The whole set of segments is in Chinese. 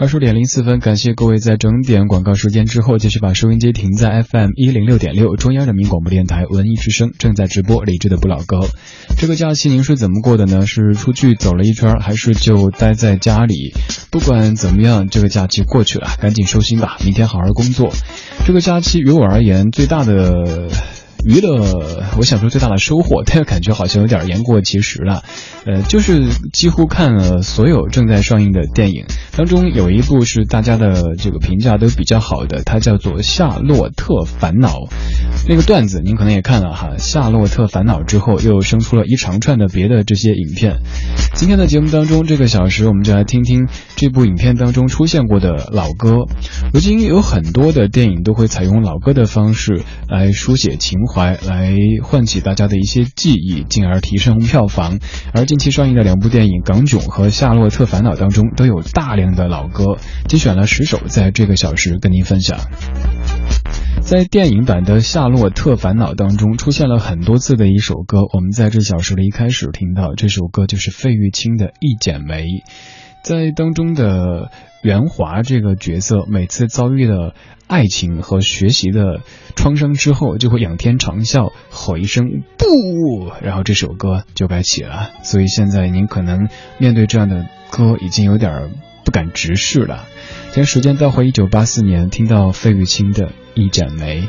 二十点零四分，感谢各位在整点广告时间之后，继续把收音机停在 FM 一零六点六，中央人民广播电台文艺之声正在直播理智的不老歌。这个假期您是怎么过的呢？是出去走了一圈，还是就待在家里？不管怎么样，这个假期过去了，赶紧收心吧，明天好好工作。这个假期于我而言，最大的。娱乐，我想说最大的收获，但是感觉好像有点言过其实了。呃，就是几乎看了所有正在上映的电影，当中有一部是大家的这个评价都比较好的，它叫做《夏洛特烦恼》。那个段子您可能也看了哈，《夏洛特烦恼》之后又生出了一长串的别的这些影片。今天的节目当中，这个小时我们就来听听这部影片当中出现过的老歌。如今有很多的电影都会采用老歌的方式来书写情。怀来唤起大家的一些记忆，进而提升票房。而近期上映的两部电影《港囧》和《夏洛特烦恼》当中都有大量的老歌，精选了十首，在这个小时跟您分享。在电影版的《夏洛特烦恼》当中出现了很多次的一首歌，我们在这小时的一开始听到这首歌就是费玉清的《一剪梅》。在当中的袁华这个角色，每次遭遇了爱情和学习的创伤之后，就会仰天长啸，吼一声不，然后这首歌就该起了。所以现在您可能面对这样的歌，已经有点不敢直视了。将时间倒回一九八四年，听到费玉清的一剪梅，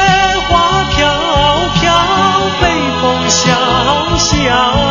小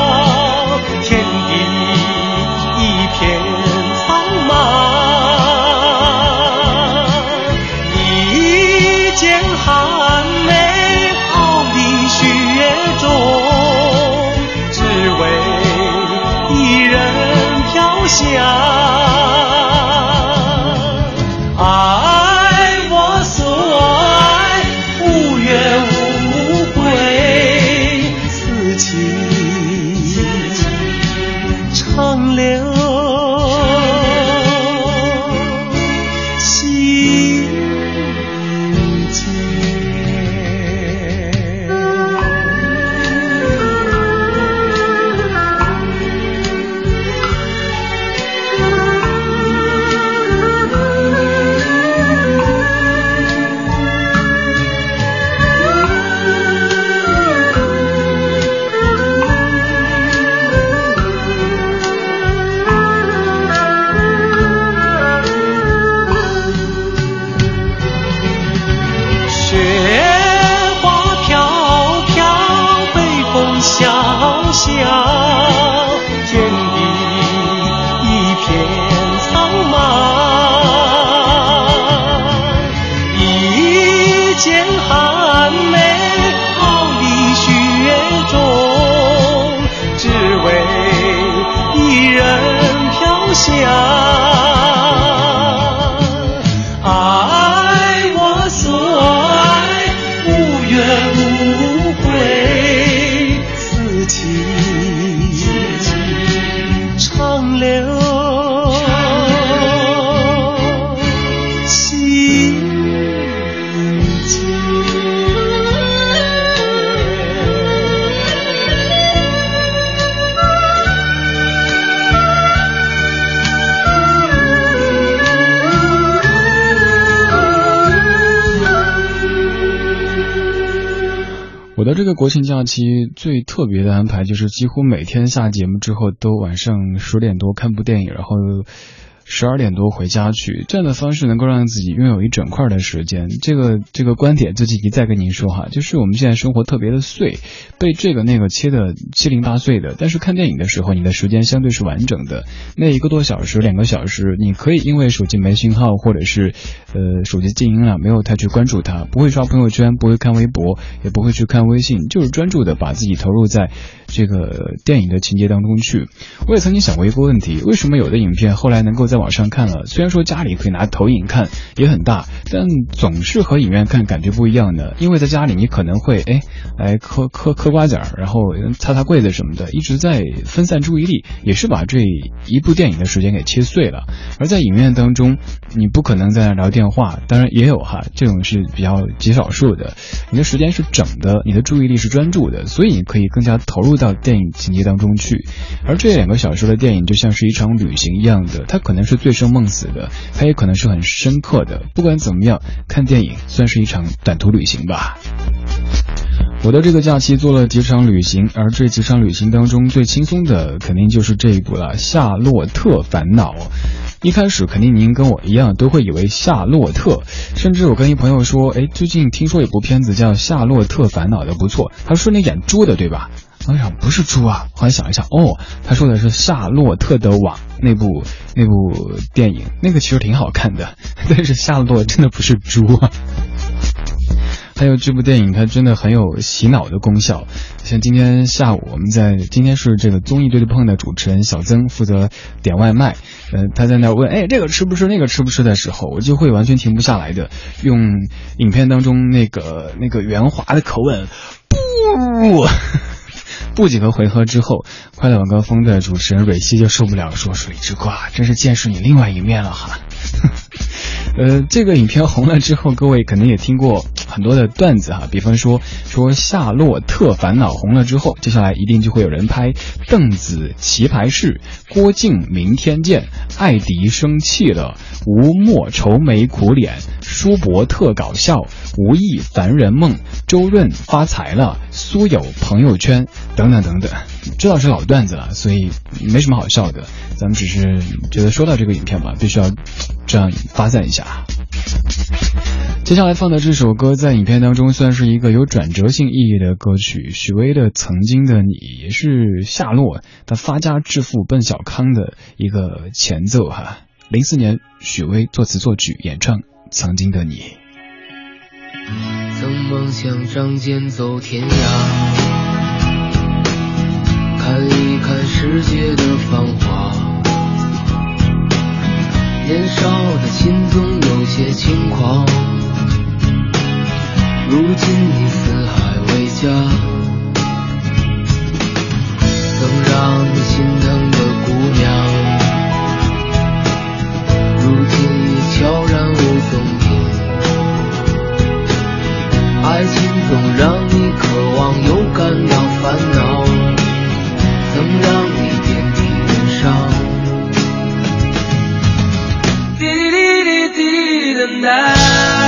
国庆假期最特别的安排就是几乎每天下节目之后都晚上十点多看部电影，然后。十二点多回家去，这样的方式能够让自己拥有一整块的时间。这个这个观点最近一再跟您说哈，就是我们现在生活特别的碎，被这个那个切的七零八碎的。但是看电影的时候，你的时间相对是完整的，那一个多小时、两个小时，你可以因为手机没信号，或者是呃手机静音了，没有太去关注它，不会刷朋友圈，不会看微博，也不会去看微信，就是专注的把自己投入在这个电影的情节当中去。我也曾经想过一个问题：为什么有的影片后来能够在网上看了，虽然说家里可以拿投影看，也很大，但总是和影院看感觉不一样的。因为在家里你可能会哎来嗑嗑嗑瓜子儿，然后擦擦柜子什么的，一直在分散注意力，也是把这一部电影的时间给切碎了。而在影院当中，你不可能在那聊电话，当然也有哈，这种是比较极少数的。你的时间是整的，你的注意力是专注的，所以你可以更加投入到电影情节当中去。而这两个小时的电影就像是一场旅行一样的，它可能是醉生梦死的，它也可能是很深刻的。不管怎么样，看电影算是一场短途旅行吧。我的这个假期做了几场旅行，而这几场旅行当中最轻松的肯定就是这一部了，《夏洛特烦恼》。一开始肯定您跟我一样都会以为夏洛特，甚至我跟一朋友说，哎，最近听说有部片子叫《夏洛特烦恼》的不错，他说那演猪的对吧？我想不是猪啊，后来想一想，哦，他说的是《夏洛特的网》那部那部电影，那个其实挺好看的，但是夏洛真的不是猪啊。还有这部电影，它真的很有洗脑的功效。像今天下午，我们在今天是这个综艺对对碰的主持人小曾负责点外卖，呃，他在那问，哎，这个吃不吃，那个吃不吃的时候，我就会完全停不下来的，用影片当中那个那个圆滑的口吻，不。不几个回合之后，快乐晚高峰的主持人蕊希就受不了，说：“水之瓜，真是见识你另外一面了哈。”呃，这个影片红了之后，各位可能也听过很多的段子哈，比方说说《夏洛特烦恼》红了之后，接下来一定就会有人拍《邓紫棋牌室》，郭靖明天见，艾迪生气了，吴莫愁眉苦脸，舒伯特搞笑，吴亦凡人梦，周润发财了，苏有朋友圈。等等等等，知道是老段子了，所以没什么好笑的。咱们只是觉得说到这个影片吧，必须要这样发散一下。接下来放的这首歌，在影片当中算是一个有转折性意义的歌曲，许巍的《曾经的你》也是夏洛他发家致富奔小康的一个前奏哈。零四年，许巍作词作曲演唱《曾经的你》。曾梦想仗剑走天涯。看一看世界的繁华，年少的心总有些轻狂。如今你四海为家，曾让你心疼爱情总让你渴望，又感到烦恼。曾让你遍体鳞伤。滴滴滴滴滴的爱。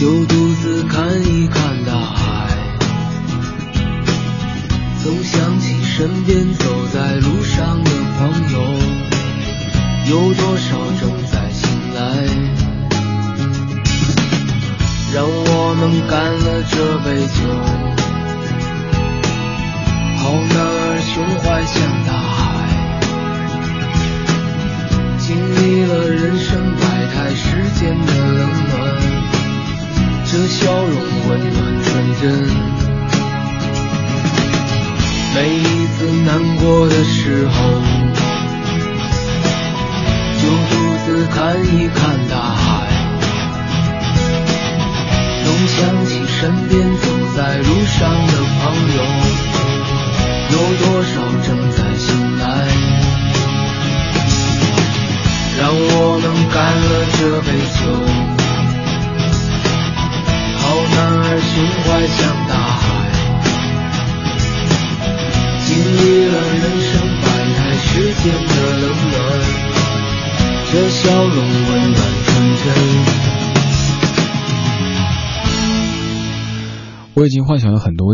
就独自看一看大海。总想起身边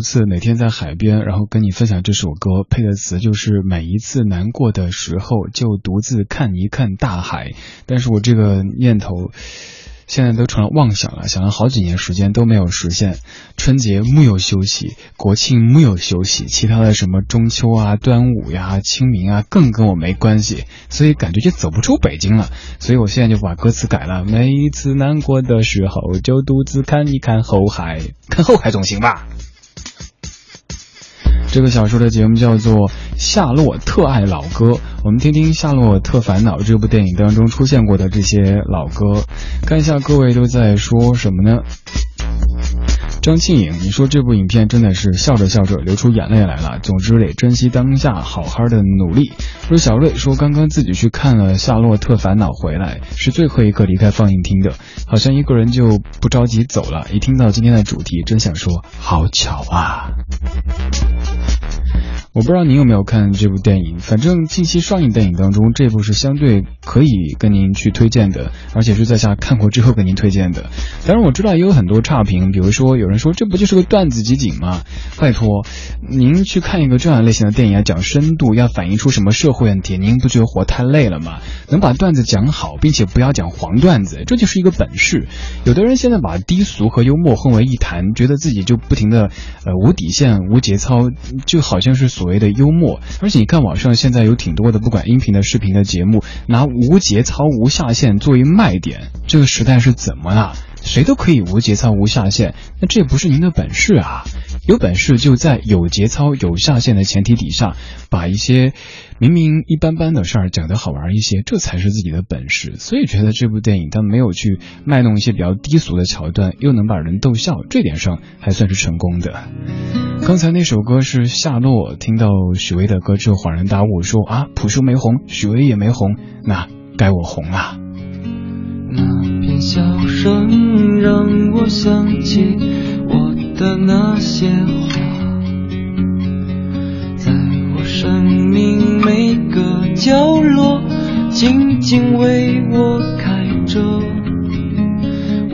次，每天在海边，然后跟你分享这首歌，配的词就是每一次难过的时候，就独自看一看大海。但是我这个念头。现在都成了妄想了，想了好几年时间都没有实现。春节木有休息，国庆木有休息，其他的什么中秋啊、端午呀、清明啊，更跟我没关系，所以感觉就走不出北京了。所以我现在就把歌词改了，每一次难过的时候，就独自看一看后海，看后海总行吧。这个小说的节目叫做《夏洛特爱老歌》，我们听听《夏洛特烦恼》这部电影当中出现过的这些老歌，看一下各位都在说什么呢？张庆颖，你说这部影片真的是笑着笑着流出眼泪来了。总之得珍惜当下，好好的努力。说小瑞说刚刚自己去看了《夏洛特烦恼》回来，是最后一刻离开放映厅的，好像一个人就不着急走了。一听到今天的主题，真想说好巧啊。我不知道您有没有看这部电影，反正近期上映电影当中，这部是相对可以跟您去推荐的，而且是在下看过之后跟您推荐的。当然我知道也有很多差评，比如说有人说这不就是个段子集锦吗？拜托，您去看一个这样类型的电影，要讲深度，要反映出什么社会问题，您不觉得活太累了吗？能把段子讲好，并且不要讲黄段子，这就是一个本事。有的人现在把低俗和幽默混为一谈，觉得自己就不停的呃无底线、无节操，就好像是所。所谓的幽默，而且你看网上现在有挺多的，不管音频的、视频的节目，拿无节操、无下限作为卖点，这个时代是怎么了？谁都可以无节操、无下限，那这不是您的本事啊！有本事就在有节操、有下限的前提底下，把一些明明一般般的事儿讲得好玩一些，这才是自己的本事。所以觉得这部电影它没有去卖弄一些比较低俗的桥段，又能把人逗笑，这点上还算是成功的。刚才那首歌是夏洛，听到许巍的歌之后恍然大悟，说啊，朴树没红，许巍也没红，那该我红了。那片笑声让我想起的那些话，在我生命每个角落静静为我开着。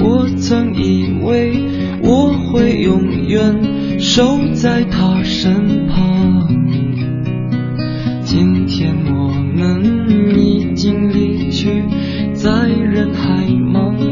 我曾以为我会永远守在他身旁，今天我们已经离去，在人海茫茫，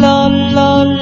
啦啦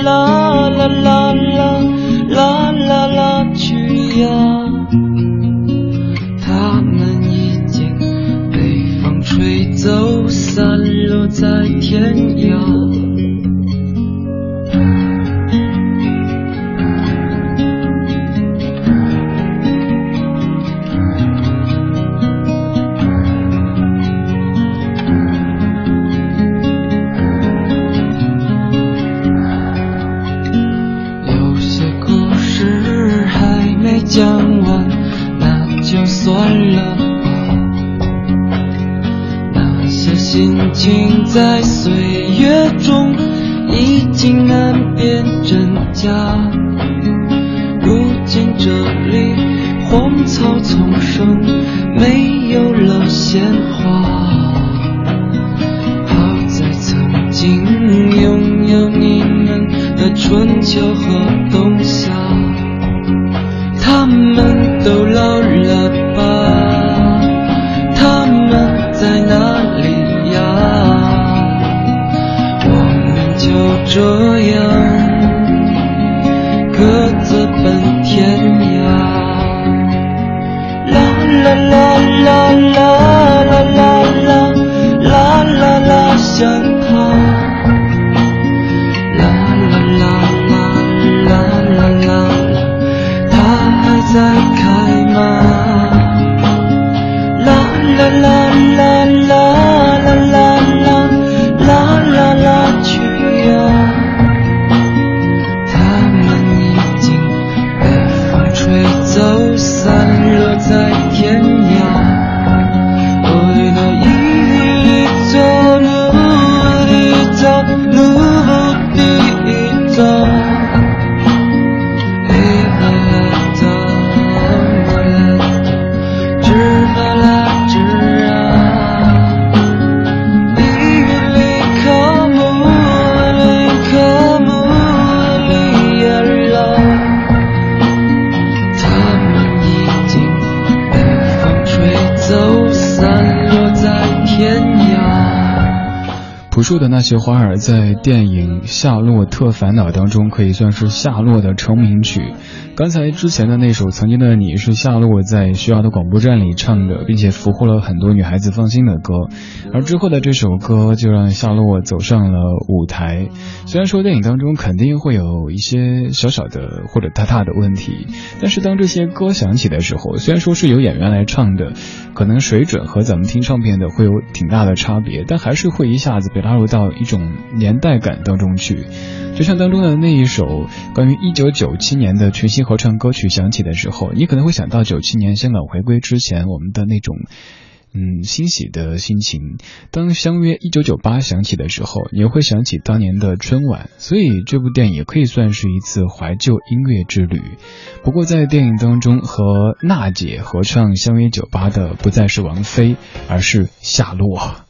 在。雪花儿在电影。夏洛特烦恼》当中可以算是夏洛的成名曲。刚才之前的那首《曾经的你》是夏洛在学校的广播站里唱的，并且俘获了很多女孩子芳心的歌。而之后的这首歌就让夏洛走上了舞台。虽然说电影当中肯定会有一些小小的或者大大的问题，但是当这些歌响起的时候，虽然说是由演员来唱的，可能水准和咱们听唱片的会有挺大的差别，但还是会一下子被拉入到一种年代感当中去。就像当中的那一首关于一九九七年的群星合唱歌曲响起的时候，你可能会想到九七年香港回归之前我们的那种。嗯，欣喜的心情。当《相约一九九八》响起的时候，你又会想起当年的春晚，所以这部电影也可以算是一次怀旧音乐之旅。不过在电影当中，和娜姐合唱《相约九八》的不再是王菲，而是夏洛。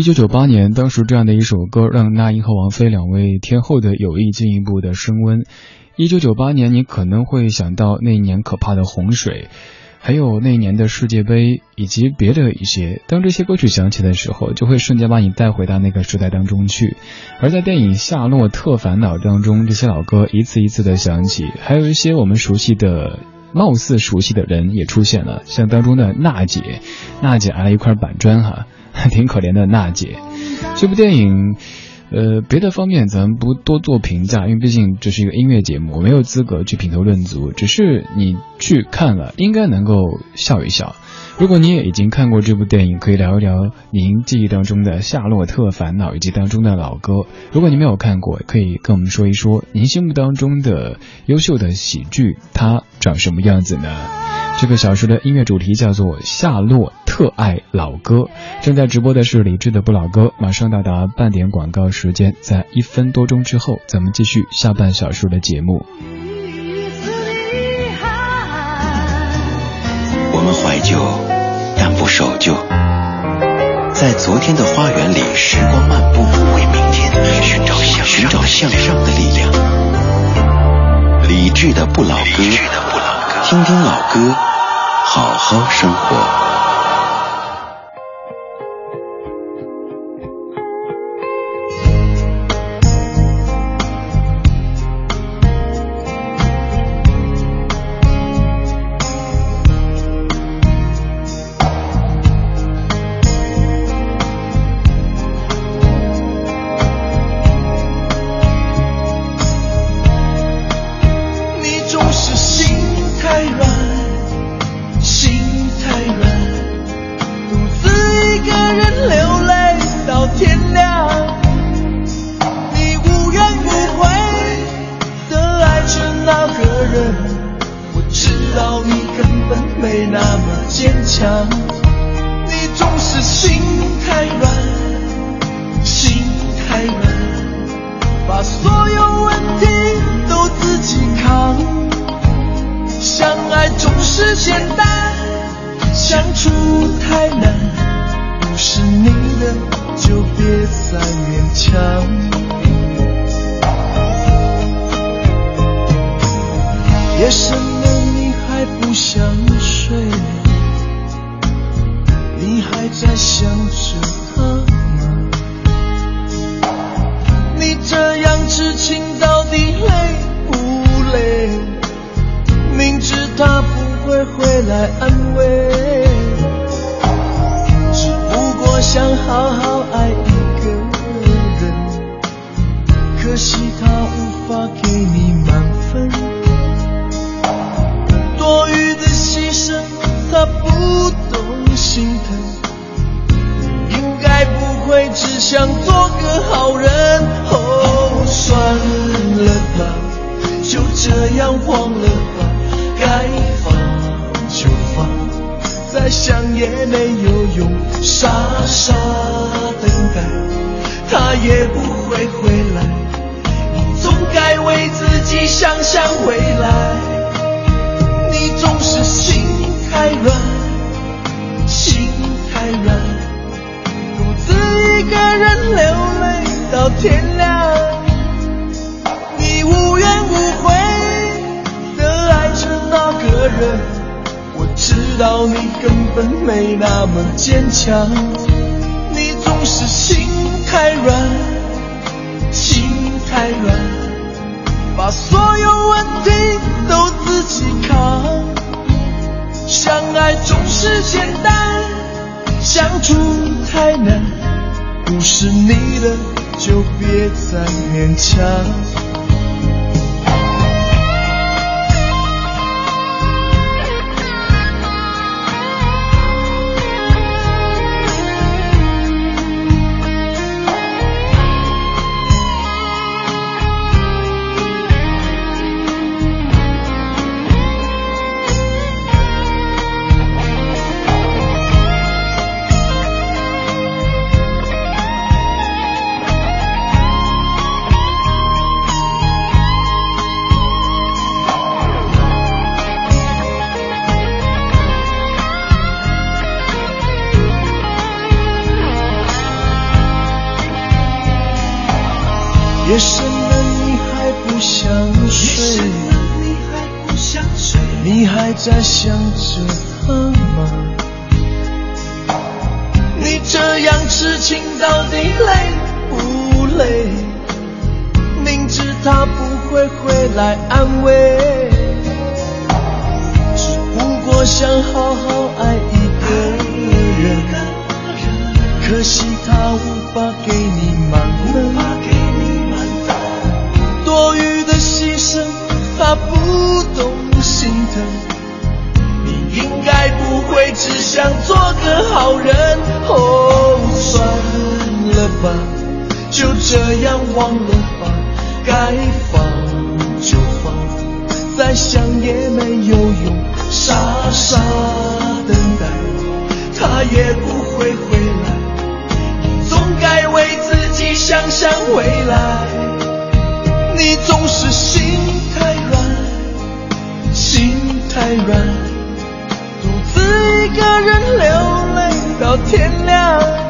一九九八年，当时这样的一首歌，让那英和王菲两位天后的友谊进一步的升温。一九九八年，你可能会想到那一年可怕的洪水，还有那一年的世界杯，以及别的一些。当这些歌曲响起的时候，就会瞬间把你带回到那个时代当中去。而在电影《夏洛特烦恼》当中，这些老歌一次一次的响起，还有一些我们熟悉的。貌似熟悉的人也出现了，像当中的娜姐，娜姐挨了一块板砖哈，挺可怜的娜姐。这部电影，呃，别的方面咱不多做评价，因为毕竟这是一个音乐节目，我没有资格去品头论足。只是你去看了，应该能够笑一笑。如果你也已经看过这部电影，可以聊一聊您记忆当中的《夏洛特烦恼》以及当中的老歌。如果您没有看过，可以跟我们说一说您心目当中的优秀的喜剧，它长什么样子呢？这个小说的音乐主题叫做《夏洛特爱老歌》，正在直播的是李志的不老歌。马上到达半点广告时间，在一分多钟之后，咱们继续下半小时的节目。我们怀旧，但不守旧。在昨天的花园里，时光漫步，为明天寻找向寻找向上的力量。理智的不老歌，听听老歌，好好生活。在想住太难，不是你的就别再勉强。吧，就这样忘了吧。该放就放，再想也没有用。傻傻等待，他也不会回来。你总该为自己想想未来。你总是心太软，心太软，独自一个人流泪到天亮。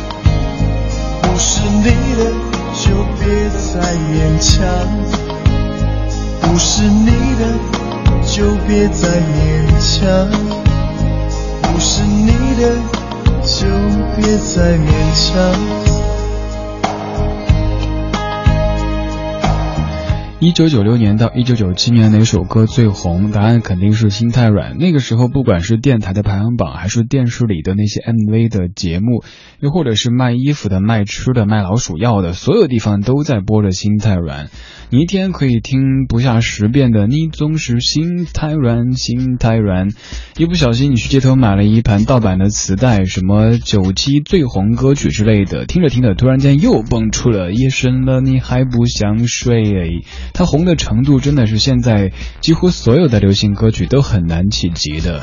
不是你的就别再勉强，不是你的就别再勉强，不是你的就别再勉强。一九九六年到一九九七年哪首歌最红？答案肯定是《心太软》。那个时候，不管是电台的排行榜，还是电视里的那些 MV 的节目，又或者是卖衣服的、卖吃的、卖老鼠药的，所有地方都在播着《心太软》。你一天可以听不下十遍的，你总是心太软，心太软。一不小心，你去街头买了一盘盗版的磁带，什么九七最红歌曲之类的，听着听着，突然间又蹦出了夜深了，你还不想睡。他红的程度真的是现在几乎所有的流行歌曲都很难企及的。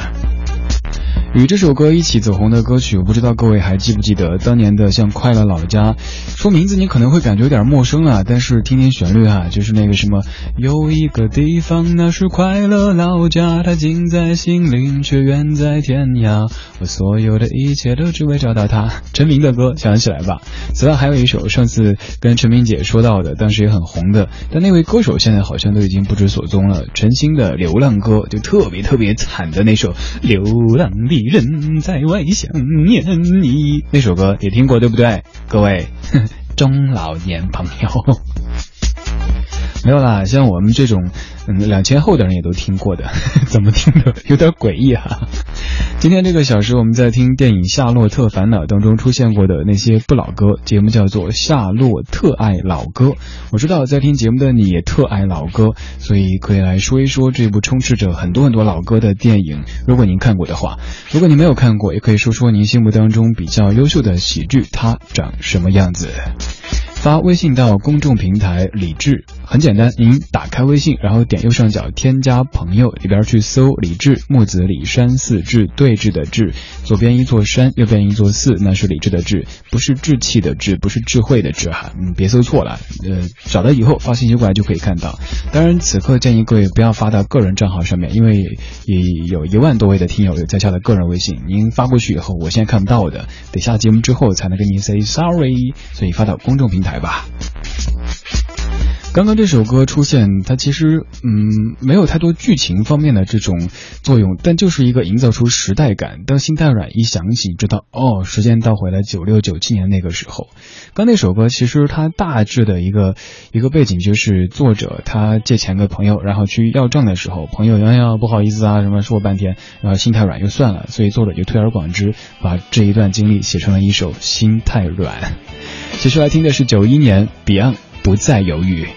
与这首歌一起走红的歌曲，我不知道各位还记不记得当年的像《快乐老家》。说名字你可能会感觉有点陌生啊，但是听听旋律啊，就是那个什么，有一个地方那是快乐老家，它近在心灵却远在天涯，我所有的一切都只为找到它。陈明的歌想起来吧。此外还有一首上次跟陈明姐说到的，当时也很红的，但那位歌手现在好像都已经不知所踪了。陈星的《流浪歌》就特别特别惨的那首《流浪的》。人在外想念你，那首歌也听过对不对？各位 中老年朋友，没有啦，像我们这种。嗯，两千后的人也都听过的，怎么听的有点诡异哈。今天这个小时，我们在听电影《夏洛特烦恼》当中出现过的那些不老歌，节目叫做《夏洛特爱老歌》。我知道在听节目的你也特爱老歌，所以可以来说一说这部充斥着很多很多老歌的电影。如果您看过的话，如果您没有看过，也可以说说您心目当中比较优秀的喜剧，它长什么样子。发微信到公众平台李智，很简单，您打开微信，然后点右上角添加朋友，里边去搜李智木子李山寺智对峙的智，左边一座山，右边一座寺，那是李智的志，不是志气的志，不是智慧的智哈，嗯，别搜错了，呃，找到以后发信息过来就可以看到。当然，此刻建议各位不要发到个人账号上面，因为也有一万多位的听友有在下的个人微信，您发过去以后，我现在看不到的，得下节目之后才能跟您 say sorry，所以发到公众平台。吧。刚刚这首歌出现，它其实嗯没有太多剧情方面的这种作用，但就是一个营造出时代感。当心太软一响起，知道哦，时间倒回了九六九七年那个时候。刚那首歌其实它大致的一个一个背景就是作者他借钱给朋友，然后去要账的时候，朋友哎呀不好意思啊什么说半天，然后心太软又算了，所以作者就推而广之，把这一段经历写成了一首《心太软》。接下来听的是九一年 Beyond 不再犹豫。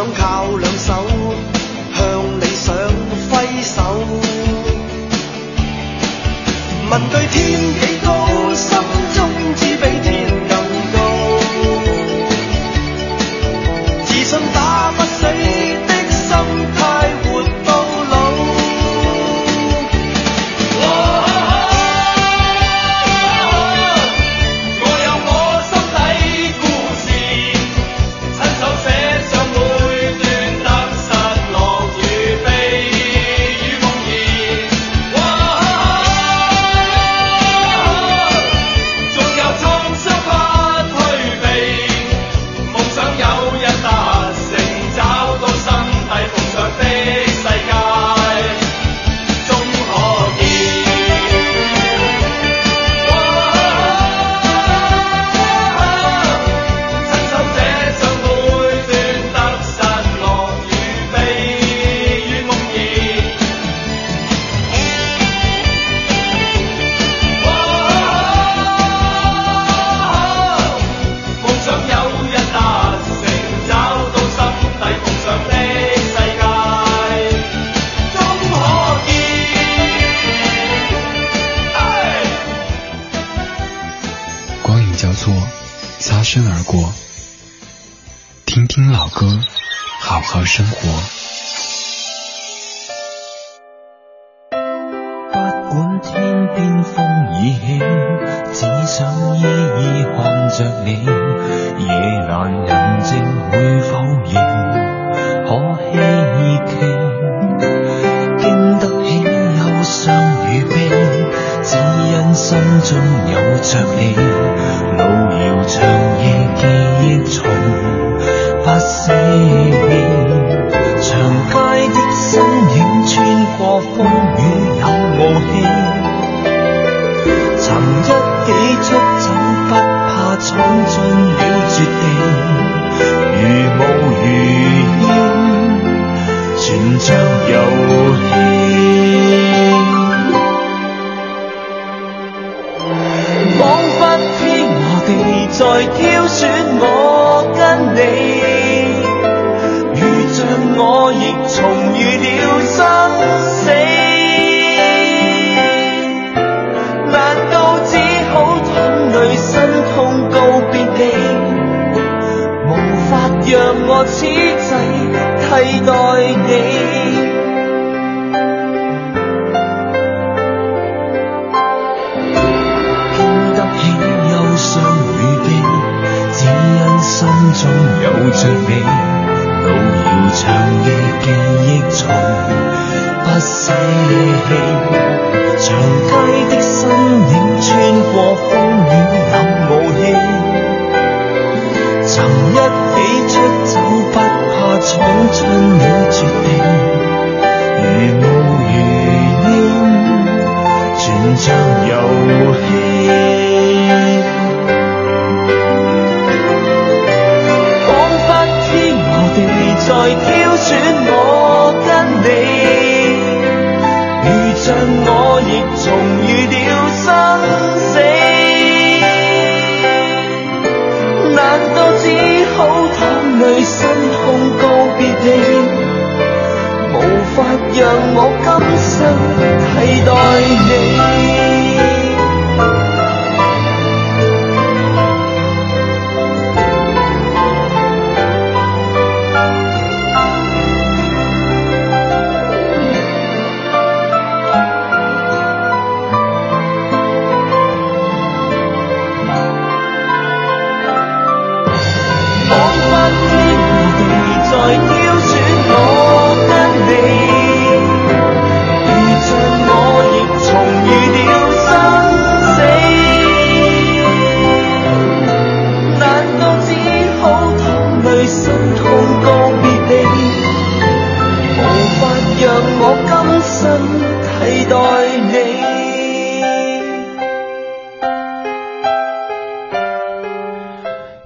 想靠两手向理想挥手。问句天天边风已起，只想依依看着你。夜阑人静会否仍可希冀？经得起忧伤与悲，只因心中有着你。路遥长夜记忆重不死。你出走不怕闯进了绝地。此际替代你。经得起忧伤与悲只因心中有着你路遥长夜记忆从不舍弃。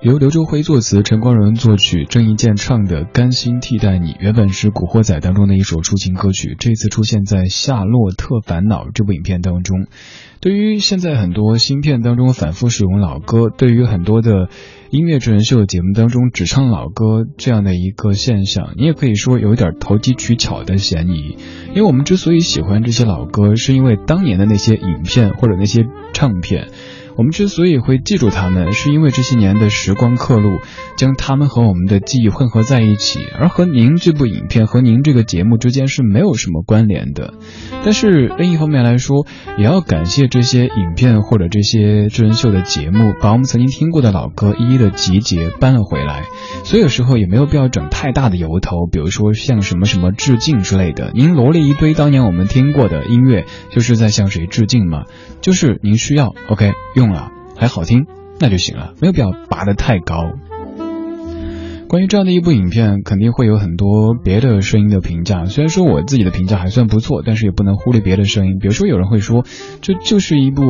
由刘周辉作词，陈光荣作曲，郑伊健唱的《甘心替代你》，原本是《古惑仔》当中的一首抒情歌曲，这次出现在《夏洛特烦恼》这部影片当中。对于现在很多新片当中反复使用老歌，对于很多的音乐真人秀节目当中只唱老歌这样的一个现象，你也可以说有一点投机取巧的嫌疑。因为我们之所以喜欢这些老歌，是因为当年的那些影片或者那些唱片。我们之所以会记住他们，是因为这些年的时光刻录，将他们和我们的记忆混合在一起，而和您这部影片和您这个节目之间是没有什么关联的。但是另一方面来说，也要感谢这些影片或者这些真人秀的节目，把我们曾经听过的老歌一一的集结搬了回来。所以有时候也没有必要整太大的由头，比如说像什么什么致敬之类的。您罗列一堆当年我们听过的音乐，就是在向谁致敬吗？就是您需要，OK 用。用了还好听，那就行了，没有必要拔得太高。关于这样的一部影片，肯定会有很多别的声音的评价。虽然说我自己的评价还算不错，但是也不能忽略别的声音。比如说有人会说，这就是一部，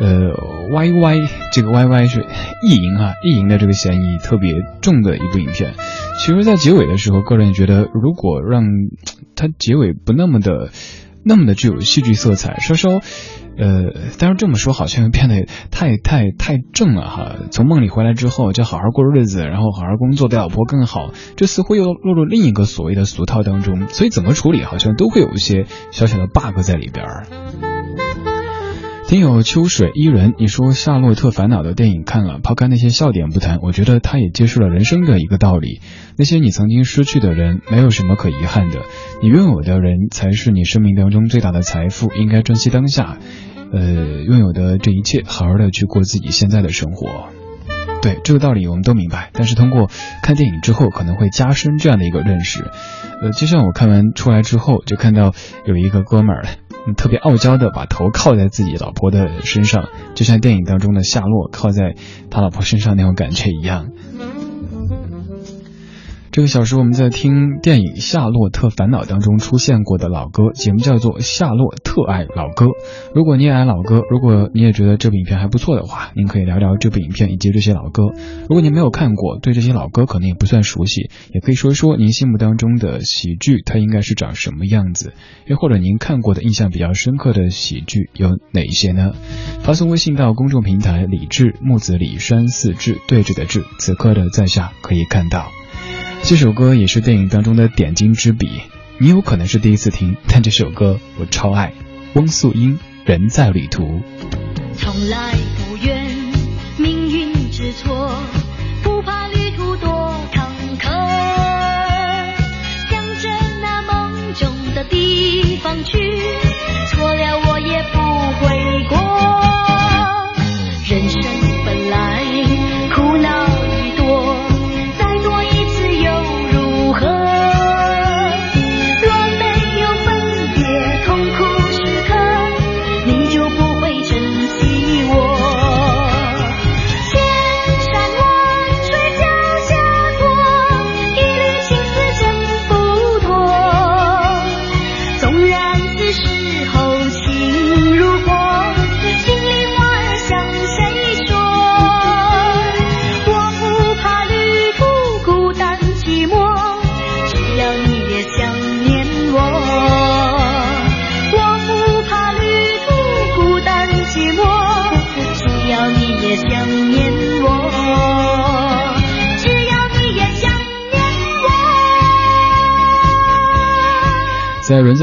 呃，Y Y 这个 Y Y 是意淫啊，意淫的这个嫌疑特别重的一部影片。其实，在结尾的时候，个人觉得，如果让它结尾不那么的。那么的具有戏剧色彩，稍稍，呃，但是这么说好像又变得太太太正了哈。从梦里回来之后，就好好过日子，然后好好工作，对老婆更好，这似乎又落入另一个所谓的俗套当中。所以怎么处理，好像都会有一些小小的 bug 在里边。听友秋水伊人，你说《夏洛特烦恼》的电影看了，抛开那些笑点不谈，我觉得他也揭示了人生的一个道理：那些你曾经失去的人，没有什么可遗憾的，你拥有的人才是你生命当中最大的财富，应该珍惜当下，呃，拥有的这一切，好好的去过自己现在的生活。对这个道理我们都明白，但是通过看电影之后，可能会加深这样的一个认识。呃，就像我看完出来之后，就看到有一个哥们儿。特别傲娇的把头靠在自己老婆的身上，就像电影当中的夏洛靠在他老婆身上那种感觉一样。这个小时我们在听电影《夏洛特烦恼》当中出现过的老歌，节目叫做《夏洛特爱老歌》。如果你也爱老歌，如果你也觉得这部影片还不错的话，您可以聊聊这部影片以及这些老歌。如果您没有看过，对这些老歌可能也不算熟悉，也可以说一说您心目当中的喜剧它应该是长什么样子，又或者您看过的印象比较深刻的喜剧有哪一些呢？发送微信到公众平台“李志木子李山四志对峙的志”，此刻的在下可以看到。这首歌也是电影当中的点睛之笔，你有可能是第一次听，但这首歌我超爱。翁素英，人在旅途。从来不愿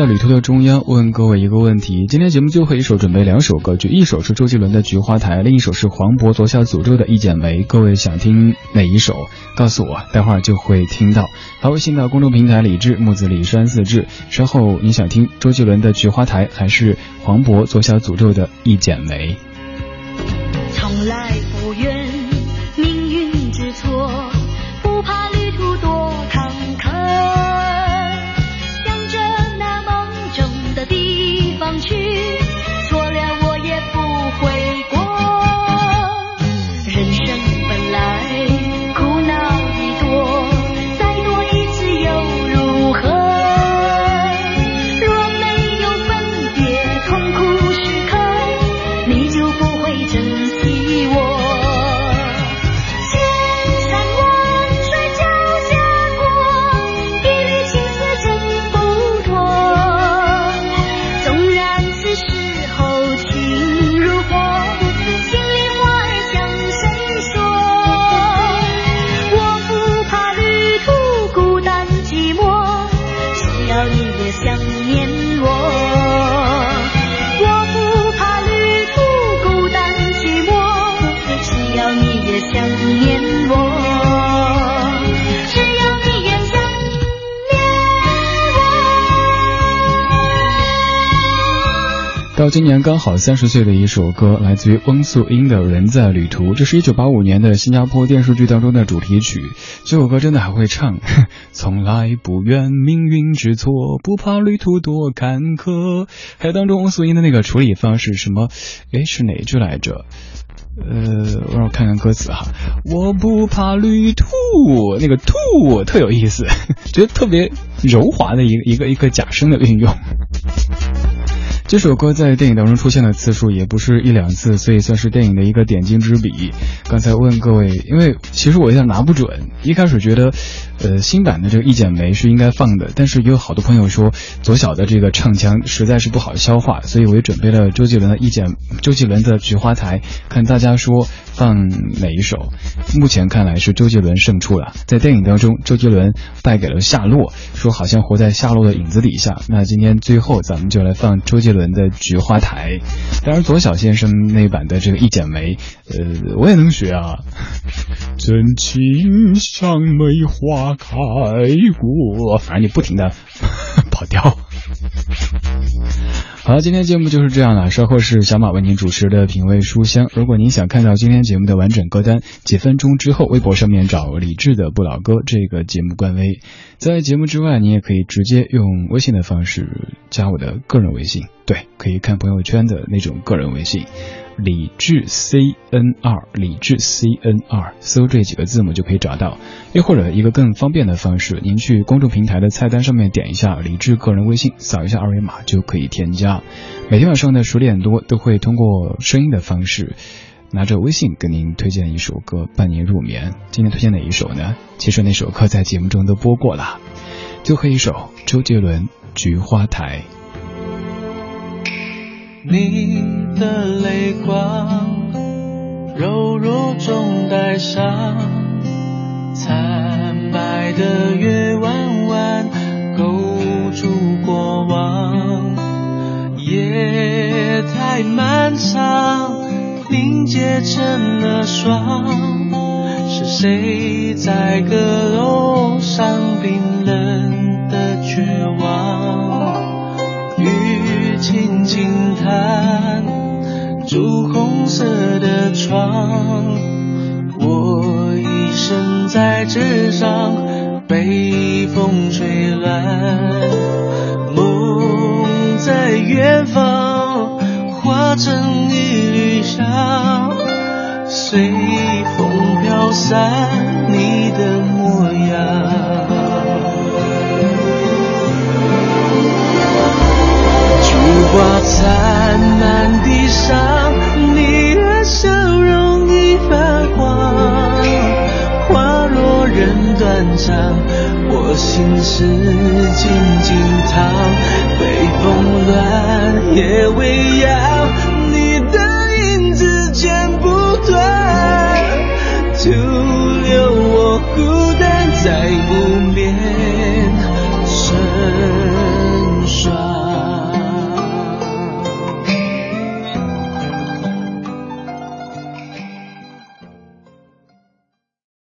旅途的中央，问各位一个问题：今天节目最后一首准备两首歌曲，一首是周杰伦的《菊花台》，另一首是黄渤左小诅咒的《一剪梅》。各位想听哪一首？告诉我，待会儿就会听到。发微信到公众平台“李志木子李山四志”。稍后你想听周杰伦的《菊花台》，还是黄渤左小诅咒的《一剪梅》？今年刚好三十岁的一首歌，来自于翁素英的《人在旅途》，这是一九八五年的新加坡电视剧当中的主题曲。这首歌真的还会唱，从来不怨命运之错，不怕旅途多坎坷。还有当中翁素英的那个处理方式，什么？诶，是哪句来着？呃，我让我看看歌词哈。我不怕旅途，那个途特有意思，觉得特别柔滑的一个一个一个假声的运用。这首歌在电影当中出现的次数也不是一两次，所以算是电影的一个点睛之笔。刚才问各位，因为其实我有点拿不准，一开始觉得，呃，新版的这个《一剪梅》是应该放的，但是也有好多朋友说左小的这个唱腔实在是不好消化，所以我也准备了周杰伦的《一剪》，周杰伦的《菊花台》，看大家说放哪一首。目前看来是周杰伦胜出了，在电影当中，周杰伦败给了夏洛，说好像活在夏洛的影子底下。那今天最后咱们就来放周杰伦的《菊花台》，当然左小先生那版的这个《一剪梅》，呃，我也能学啊。真情像梅花开过，反正你不停的 跑调。好了，今天节目就是这样了。稍后是小马为您主持的品味书香。如果您想看到今天节目的完整歌单，几分钟之后微博上面找李志的不老歌这个节目官微。在节目之外，你也可以直接用微信的方式加我的个人微信，对，可以看朋友圈的那种个人微信。李志 C N 二，李志 C N 二，搜这几个字母就可以找到。又或者一个更方便的方式，您去公众平台的菜单上面点一下李志个人微信，扫一下二维码就可以添加。每天晚上的十点多都会通过声音的方式，拿着微信跟您推荐一首歌，伴您入眠。今天推荐哪一首呢？其实那首歌在节目中都播过了，最后一首周杰伦《菊花台》。你的泪光，柔弱中带伤，惨白的月弯弯勾住过往，夜太漫长，凝结成了霜，是谁在阁楼上冰轻叹，朱红色的窗，我一生在纸上被风吹乱，梦在远方化成一缕香，随风飘散你的模样。人断肠，我心事静静躺。北风乱，夜未央，你的影子剪不断，徒留我孤单在